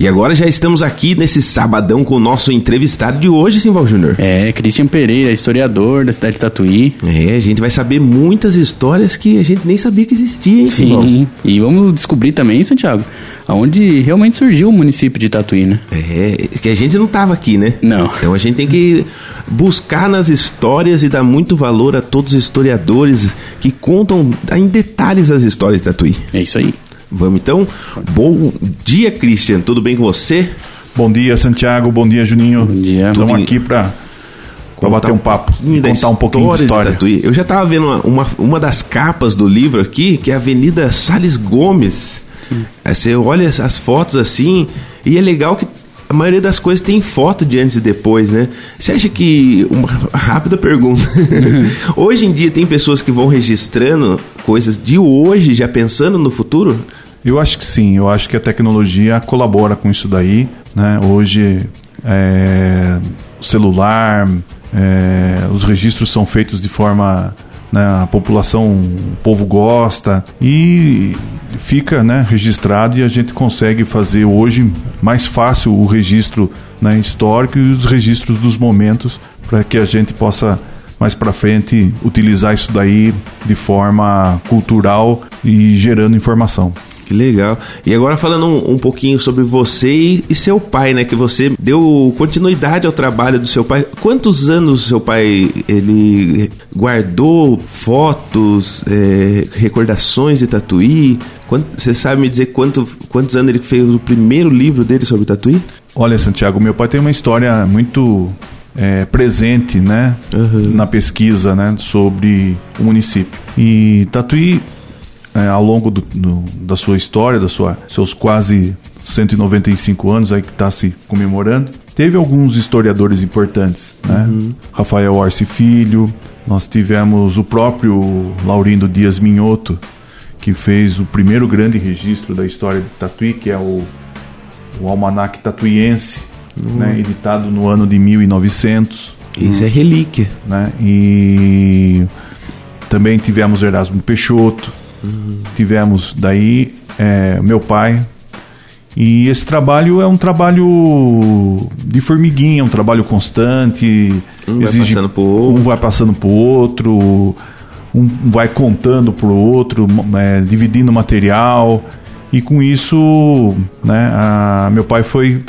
E agora já estamos aqui nesse sabadão com o nosso entrevistado de hoje, Simval Júnior. É, Christian Pereira, historiador da cidade de Tatuí. É, a gente vai saber muitas histórias que a gente nem sabia que existia, hein, Simval? Sim, e vamos descobrir também, Santiago, aonde realmente surgiu o município de Tatuí, né? É, que a gente não estava aqui, né? Não. Então a gente tem que buscar nas histórias e dar muito valor a todos os historiadores que contam em detalhes as histórias de Tatuí. É isso aí. Vamos então? Bom dia, Christian. Tudo bem com você? Bom dia, Santiago. Bom dia, Juninho. Bom dia. Estamos aqui para bater um papo, da contar um pouquinho de história. Tatuí. Eu já estava vendo uma, uma, uma das capas do livro aqui, que é a Avenida Sales Gomes. Aí você olha as fotos assim, e é legal que a maioria das coisas tem foto de antes e depois, né? Você acha que. Uma rápida pergunta. hoje em dia tem pessoas que vão registrando coisas de hoje, já pensando no futuro? Eu acho que sim, eu acho que a tecnologia colabora com isso daí. Né? Hoje, é, o celular, é, os registros são feitos de forma. Né, a população, o povo gosta e fica né, registrado e a gente consegue fazer hoje mais fácil o registro né, histórico e os registros dos momentos para que a gente possa mais para frente utilizar isso daí de forma cultural e gerando informação. Que legal. E agora falando um, um pouquinho sobre você e, e, seu pai, né? Que você deu continuidade ao trabalho do seu pai. Quantos anos seu pai ele guardou fotos, é, recordações de Tatuí? Você sabe me dizer quanto, quantos anos ele fez o primeiro livro dele sobre Tatuí? Olha, Santiago, meu pai tem uma história muito é, presente, né, uhum. na pesquisa, né, sobre o município. E Tatuí é, ao longo do, do, da sua história, da sua, seus quase 195 anos aí que está se comemorando, teve alguns historiadores importantes, né? Uhum. Rafael Orsi Filho, nós tivemos o próprio Laurindo Dias Minhoto, que fez o primeiro grande registro da história de Tatuí, que é o, o Almanac Tatuiense, uhum. né? editado no ano de 1900. Isso é relíquia. Né? E também tivemos Erasmo Peixoto, Uhum. Tivemos daí é, meu pai. E esse trabalho é um trabalho de formiguinha, um trabalho constante. Um exige, vai passando por outro. Um vai passando por outro, um vai contando por outro, é, dividindo material. E com isso, né, a, meu pai foi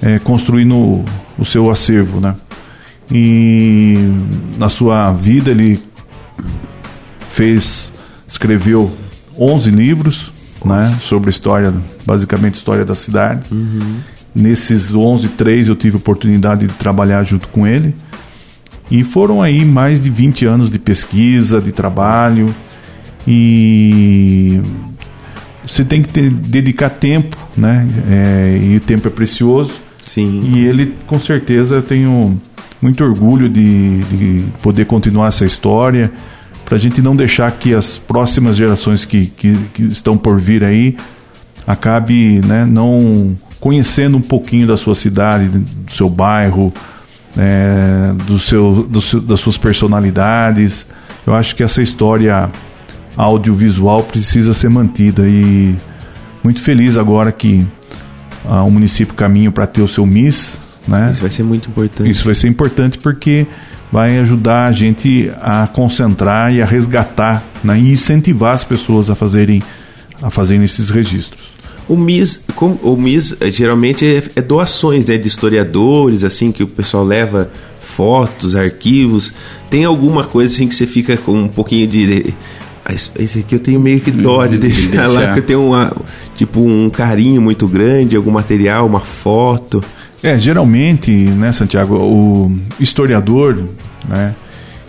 é, construindo o seu acervo, né? E na sua vida ele fez escreveu 11 livros né, sobre história, basicamente história da cidade. Uhum. Nesses 11, três eu tive oportunidade de trabalhar junto com ele. E foram aí mais de 20 anos de pesquisa, de trabalho. E você tem que ter, dedicar tempo, né? É, e o tempo é precioso. Sim. E ele, com certeza, eu tenho muito orgulho de, de poder continuar essa história para a gente não deixar que as próximas gerações que, que, que estão por vir aí acabe né, não conhecendo um pouquinho da sua cidade, do seu bairro, é, do seu, do seu, das suas personalidades. Eu acho que essa história audiovisual precisa ser mantida e muito feliz agora que ah, o município caminha para ter o seu MIS. Né? Isso vai ser muito importante. Isso vai ser importante porque vai ajudar a gente a concentrar e a resgatar né, e incentivar as pessoas a fazerem, a fazerem esses registros. O MIS, o MIS eh, geralmente é, é doações né, de historiadores, assim, que o pessoal leva fotos, arquivos. Tem alguma coisa assim que você fica com um pouquinho de. Esse aqui eu tenho meio que dó de deixar, deixar. lá, porque eu tenho uma, tipo um carinho muito grande, algum material, uma foto. É, geralmente, né, Santiago, o historiador, né,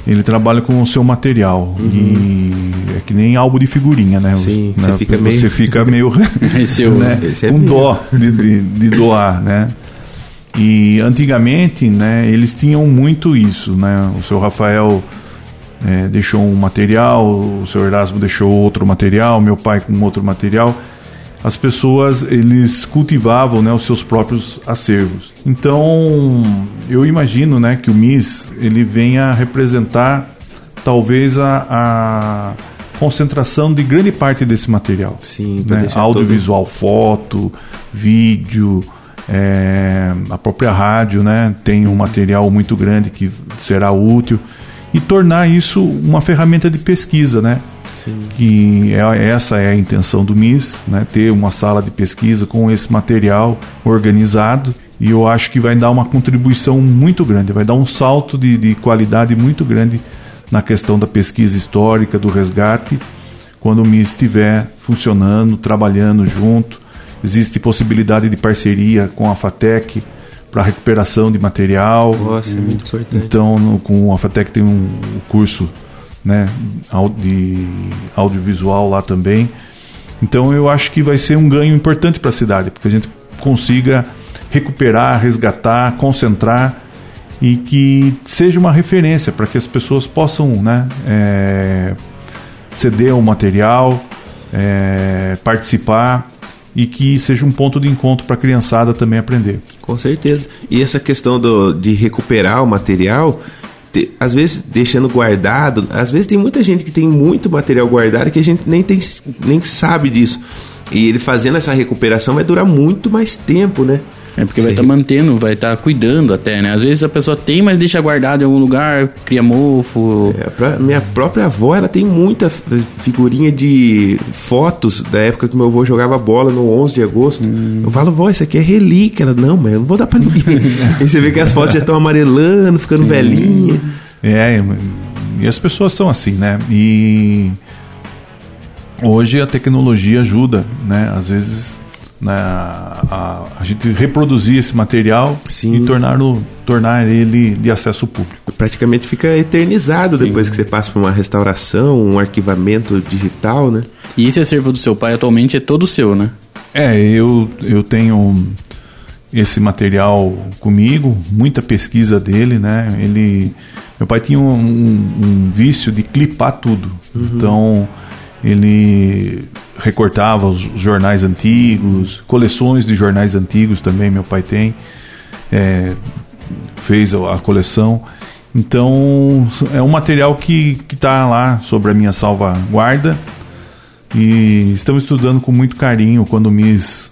ele trabalha com o seu material uhum. e é que nem álbum de figurinha, né? Sim, né? você fica meio, você fica meio né? é com dó de, de, de, doar, né? E antigamente, né, eles tinham muito isso, né? O seu Rafael é, deixou um material, o seu Erasmo deixou outro material, meu pai com outro material as pessoas eles cultivavam né, os seus próprios acervos. Então eu imagino né, que o MIS ele venha representar talvez a, a concentração de grande parte desse material. Sim, né? audiovisual, todo... foto, vídeo, é, a própria rádio né, tem um material muito grande que será útil e tornar isso uma ferramenta de pesquisa, né? Sim. Que é, essa é a intenção do MIS, né? Ter uma sala de pesquisa com esse material organizado e eu acho que vai dar uma contribuição muito grande, vai dar um salto de, de qualidade muito grande na questão da pesquisa histórica, do resgate, quando o MIS estiver funcionando, trabalhando junto. Existe possibilidade de parceria com a FATEC para recuperação de material. Nossa, é muito importante. Então, no, com a FATEC tem um, um curso né, de audiovisual lá também. Então, eu acho que vai ser um ganho importante para a cidade, porque a gente consiga recuperar, resgatar, concentrar e que seja uma referência para que as pessoas possam né, é, ceder o material, é, participar e que seja um ponto de encontro para a criançada também aprender. Com certeza. E essa questão do, de recuperar o material, te, às vezes deixando guardado, às vezes tem muita gente que tem muito material guardado que a gente nem, tem, nem sabe disso. E ele fazendo essa recuperação vai durar muito mais tempo, né? É porque vai estar tá mantendo, vai estar tá cuidando até, né? Às vezes a pessoa tem, mas deixa guardado em algum lugar, cria mofo. É, pra, minha própria avó, ela tem muita figurinha de fotos da época que meu avô jogava bola no 11 de agosto. Hum. Eu falo, vó, isso aqui é relíquia. Ela, não, mas eu não vou dar pra ninguém. Aí você vê que as fotos já estão amarelando, ficando Sim. velhinha. É, e as pessoas são assim, né? E hoje a tecnologia ajuda, né? Às vezes né, a, a, gente reproduzir esse material Sim. e tornar, o, tornar ele de acesso público. Praticamente fica eternizado depois Sim. que você passa por uma restauração, um arquivamento digital, né? E esse acervo do seu pai atualmente é todo seu, né? É, eu, eu tenho esse material comigo, muita pesquisa dele, né? Ele, meu pai tinha um, um, um vício de clipar tudo, uhum. então ele recortava os jornais antigos, coleções de jornais antigos também meu pai tem, é, fez a coleção. Então é um material que está lá sobre a minha salvaguarda e estamos estudando com muito carinho quando o MIS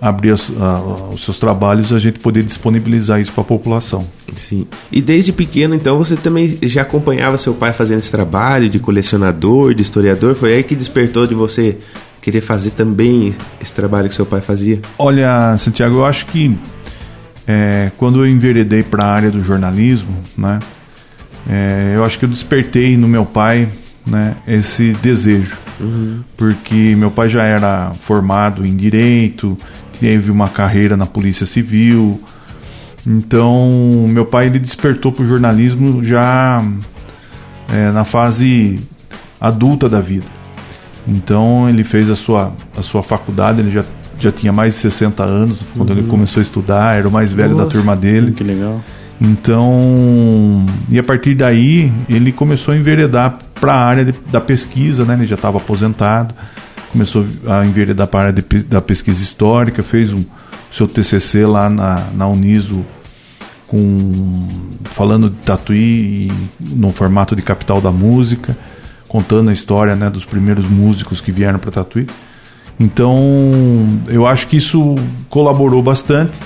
abrir as, a, os seus trabalhos, a gente poder disponibilizar isso para a população. Sim. E desde pequeno, então, você também já acompanhava seu pai fazendo esse trabalho de colecionador, de historiador? Foi aí que despertou de você querer fazer também esse trabalho que seu pai fazia? Olha, Santiago, eu acho que é, quando eu enveredei para a área do jornalismo, né, é, eu acho que eu despertei no meu pai né, esse desejo. Uhum. Porque meu pai já era formado em direito, teve uma carreira na Polícia Civil. Então, meu pai ele despertou para o jornalismo já é, na fase adulta da vida. Então, ele fez a sua, a sua faculdade, ele já, já tinha mais de 60 anos quando uhum. ele começou a estudar, era o mais velho Nossa, da turma dele. Que legal. Então, e a partir daí, ele começou a enveredar para a área de, da pesquisa, né? Ele já estava aposentado começou a enveredar para a área de, da pesquisa histórica, fez um seu TCC lá na, na Uniso com falando de Tatuí no formato de capital da música, contando a história né, dos primeiros músicos que vieram para Tatuí. Então, eu acho que isso colaborou bastante.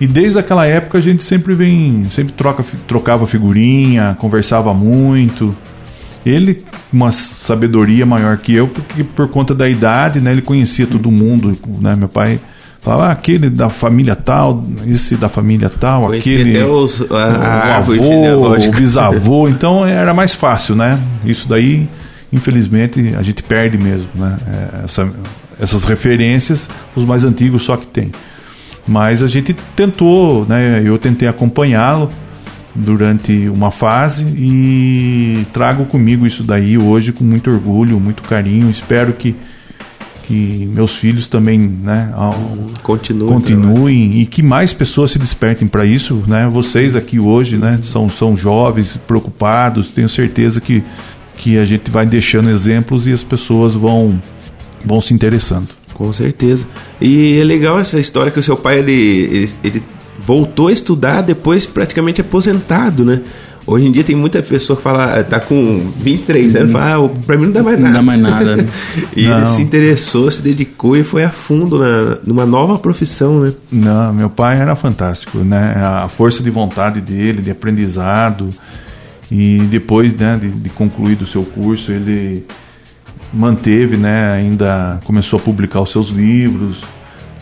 E desde aquela época a gente sempre vem, sempre troca, trocava figurinha, conversava muito. Ele uma sabedoria maior que eu, porque por conta da idade, né, ele conhecia todo mundo, né? Meu pai falava ah, aquele da família tal, esse da família tal, conhecia aquele os, a, a o avô, o bisavô, então era mais fácil, né? Isso daí, infelizmente, a gente perde mesmo, né? É, essa, essas referências, os mais antigos só que tem. Mas a gente tentou, né? Eu tentei acompanhá-lo durante uma fase e trago comigo isso daí hoje com muito orgulho, muito carinho. Espero que, que meus filhos também né, continuem, continuem e que mais pessoas se despertem para isso. Né? Vocês aqui hoje né, são, são jovens, preocupados, tenho certeza que, que a gente vai deixando exemplos e as pessoas vão, vão se interessando. Com certeza. E é legal essa história que o seu pai ele, ele, ele voltou a estudar depois praticamente aposentado, né? Hoje em dia tem muita pessoa que fala, tá com 23 anos, fala, ah, pra mim não dá mais nada. Não dá mais nada. Né? e não. ele se interessou, se dedicou e foi a fundo na, numa nova profissão, né? Não, meu pai era fantástico, né? A força de vontade dele, de aprendizado. E depois né, de, de concluído o seu curso, ele manteve, né, ainda começou a publicar os seus livros,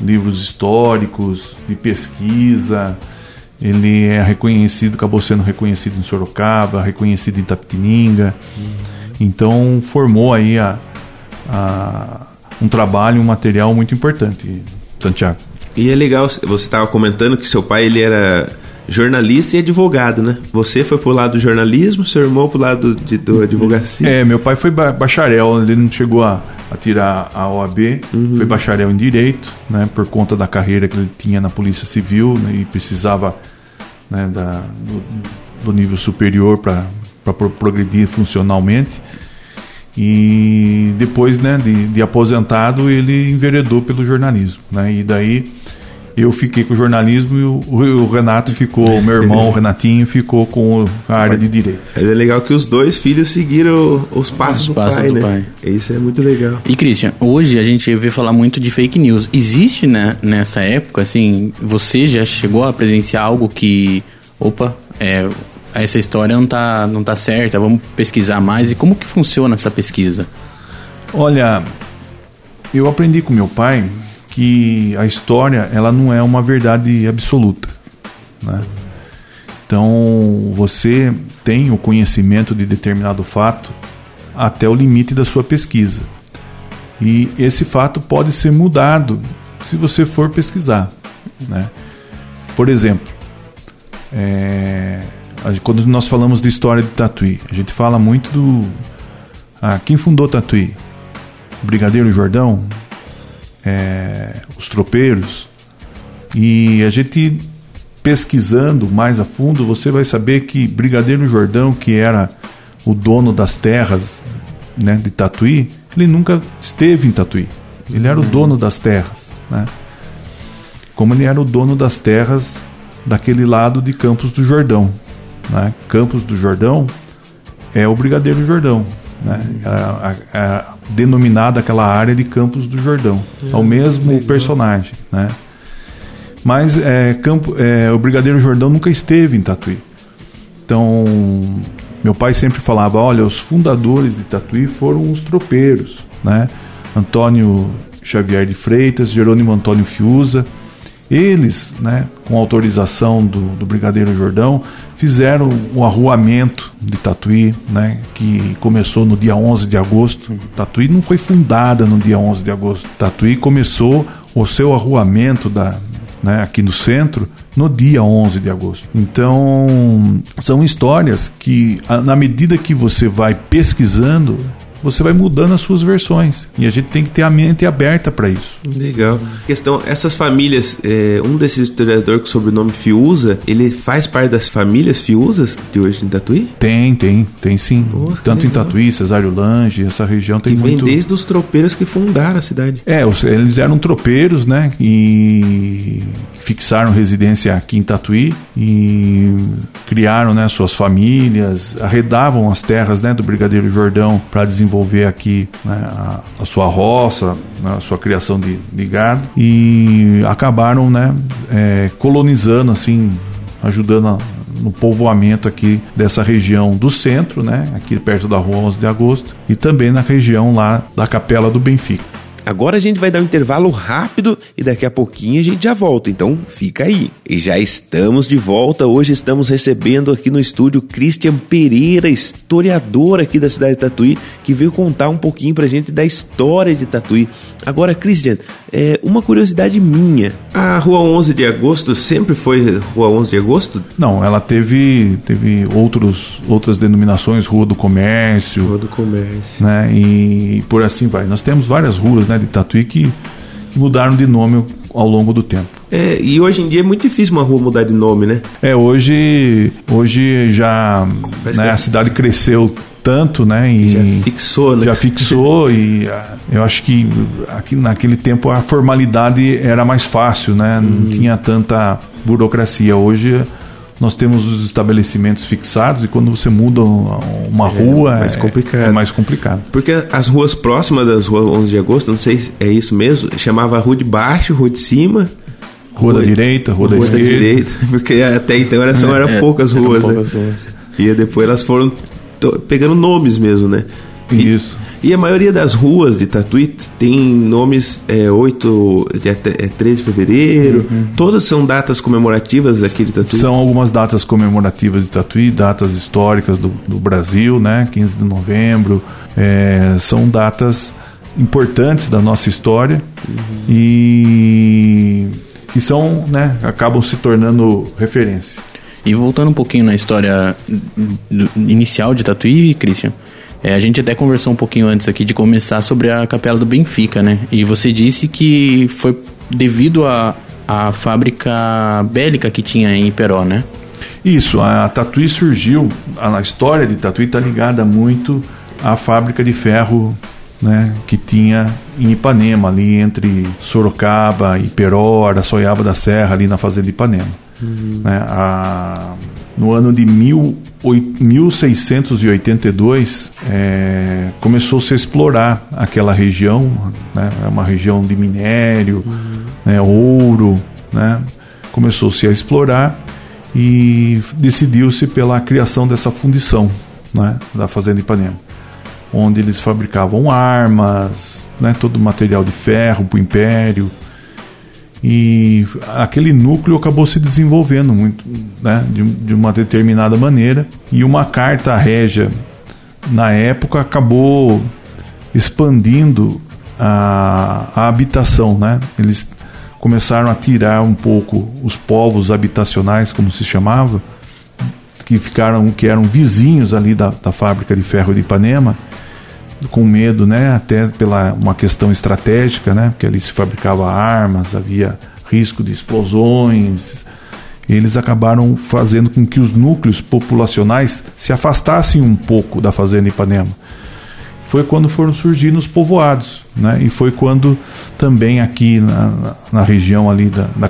livros históricos, de pesquisa. Ele é reconhecido, acabou sendo reconhecido em Sorocaba, reconhecido em Tapetininga. Uhum. Então formou aí a, a, um trabalho, um material muito importante, Santiago. E é legal, você estava comentando que seu pai ele era jornalista e advogado, né? Você foi pro lado do jornalismo, seu irmão pro lado de, do advocacia. É, meu pai foi bacharel, ele não chegou a, a tirar a OAB, uhum. foi bacharel em direito, né? Por conta da carreira que ele tinha na Polícia Civil né, e precisava né, da, do, do nível superior para progredir funcionalmente. E depois né, de, de aposentado, ele enveredou pelo jornalismo. Né? E daí eu fiquei com o jornalismo e o, o Renato ficou, o meu irmão, o Renatinho, ficou com a área de direito. É legal que os dois filhos seguiram os passos, os do, passos pai, do né? pai. Isso é muito legal. E Christian, hoje a gente vê falar muito de fake news. Existe né, nessa época, assim, você já chegou a presenciar algo que, opa, é, essa história não tá, não tá certa, vamos pesquisar mais. E como que funciona essa pesquisa? Olha, eu aprendi com meu pai que a história ela não é uma verdade absoluta. Né? Então você tem o conhecimento de determinado fato até o limite da sua pesquisa. E esse fato pode ser mudado se você for pesquisar. Né? Por exemplo, é, quando nós falamos de história de Tatuí, a gente fala muito do. Ah, quem fundou Tatuí? Brigadeiro Jordão? É, os tropeiros. E a gente pesquisando mais a fundo, você vai saber que Brigadeiro Jordão, que era o dono das terras né, de Tatuí, ele nunca esteve em Tatuí. Ele era o dono das terras. Né? Como ele era o dono das terras daquele lado de Campos do Jordão. Né? Campos do Jordão é o Brigadeiro Jordão. Né? Denominada aquela área de Campos do Jordão. É, o mesmo legal. personagem, né? Mas é, Campo, é, o Brigadeiro Jordão nunca esteve em Tatuí. Então, meu pai sempre falava, olha, os fundadores de Tatuí foram os tropeiros, né? Antônio Xavier de Freitas, Jerônimo Antônio Fiuza, eles, né, com autorização do, do Brigadeiro Jordão, fizeram o arruamento de Tatuí, né, que começou no dia 11 de agosto. Tatuí não foi fundada no dia 11 de agosto. Tatuí começou o seu arruamento da, né, aqui no centro no dia 11 de agosto. Então, são histórias que, na medida que você vai pesquisando, você vai mudando as suas versões. E a gente tem que ter a mente aberta para isso. Legal. Questão, essas famílias, é, um desses historiadores com o sobrenome Fiuza, ele faz parte das famílias Fiuzas de hoje em Tatuí? Tem, tem, tem sim. Nossa, Tanto em Tatuí, Cesário Lange, essa região tem que muito... vem desde os tropeiros que fundaram a cidade. É, eles eram tropeiros, né? E fixaram residência aqui em Tatuí e criaram né, suas famílias, arredavam as terras né, do Brigadeiro Jordão para desenvolver aqui né, a, a, sua roça, né, a sua criação de, de gado e acabaram né, é, colonizando assim, ajudando a, no povoamento aqui dessa região do centro, né, aqui perto da rua 11 de agosto, e também na região lá da Capela do Benfica. Agora a gente vai dar um intervalo rápido e daqui a pouquinho a gente já volta, então fica aí. E já estamos de volta. Hoje estamos recebendo aqui no estúdio Christian Pereira, historiador aqui da cidade de Tatuí, que veio contar um pouquinho pra gente da história de Tatuí. Agora, Christian, é uma curiosidade minha. A Rua 11 de Agosto sempre foi Rua 11 de Agosto? Não, ela teve teve outros outras denominações, Rua do Comércio. Rua do Comércio. Né? E por assim vai. Nós temos várias ruas, né? Né, de Tatuí que, que mudaram de nome ao longo do tempo. É, e hoje em dia é muito difícil uma rua mudar de nome, né? É, hoje, hoje já né, a cidade cresceu tanto, né? E já fixou, né? Já fixou e ah, eu acho que aqui, naquele tempo a formalidade era mais fácil, né? Não hum. tinha tanta burocracia. Hoje nós temos os estabelecimentos fixados e quando você muda uma é, rua mais é, complicado. é mais complicado. Porque as ruas próximas das ruas 11 de agosto, não sei se é isso mesmo, chamava Rua de Baixo, Rua de Cima. Rua, rua da direita, rua, rua da, esquerda. Da direita, porque até então era, só, eram é, poucas ruas. Eram poucas né? ruas. E depois elas foram pegando nomes mesmo, né? Isso. E a maioria das ruas de Tatuí tem nomes é, 8, é, é 13 de fevereiro. Uhum. Todas são datas comemorativas aqui de Tatuí? São algumas datas comemorativas de Tatuí, datas históricas do, do Brasil, né? 15 de novembro. É, são datas importantes da nossa história uhum. e que são, né, acabam se tornando referência. E voltando um pouquinho na história inicial de Tatuí, Christian, é, a gente até conversou um pouquinho antes aqui de começar sobre a capela do Benfica, né? E você disse que foi devido à a, a fábrica bélica que tinha em Peró, né? Isso, a Tatuí surgiu, a, a história de Tatuí está ligada muito à fábrica de ferro né, que tinha em Ipanema, ali entre Sorocaba, Iperó, Araçoiaba da Serra, ali na fazenda de Ipanema. Uhum. Né, a, no ano de mil, 1682 é, começou-se a explorar aquela região, né, é uma região de minério, uhum. né, ouro, né, começou-se a explorar e decidiu-se pela criação dessa fundição né, da Fazenda Ipanema, onde eles fabricavam armas, né, todo o material de ferro para o Império, e aquele núcleo acabou se desenvolvendo muito, né, de, de uma determinada maneira. E uma carta régia, na época, acabou expandindo a, a habitação. Né? Eles começaram a tirar um pouco os povos habitacionais, como se chamava, que ficaram que eram vizinhos ali da, da fábrica de ferro de Ipanema com medo, né, até pela uma questão estratégica, né, porque ali se fabricava armas, havia risco de explosões. Eles acabaram fazendo com que os núcleos populacionais se afastassem um pouco da fazenda Ipanema. Foi quando foram surgindo os povoados, né, e foi quando também aqui na, na região ali da, da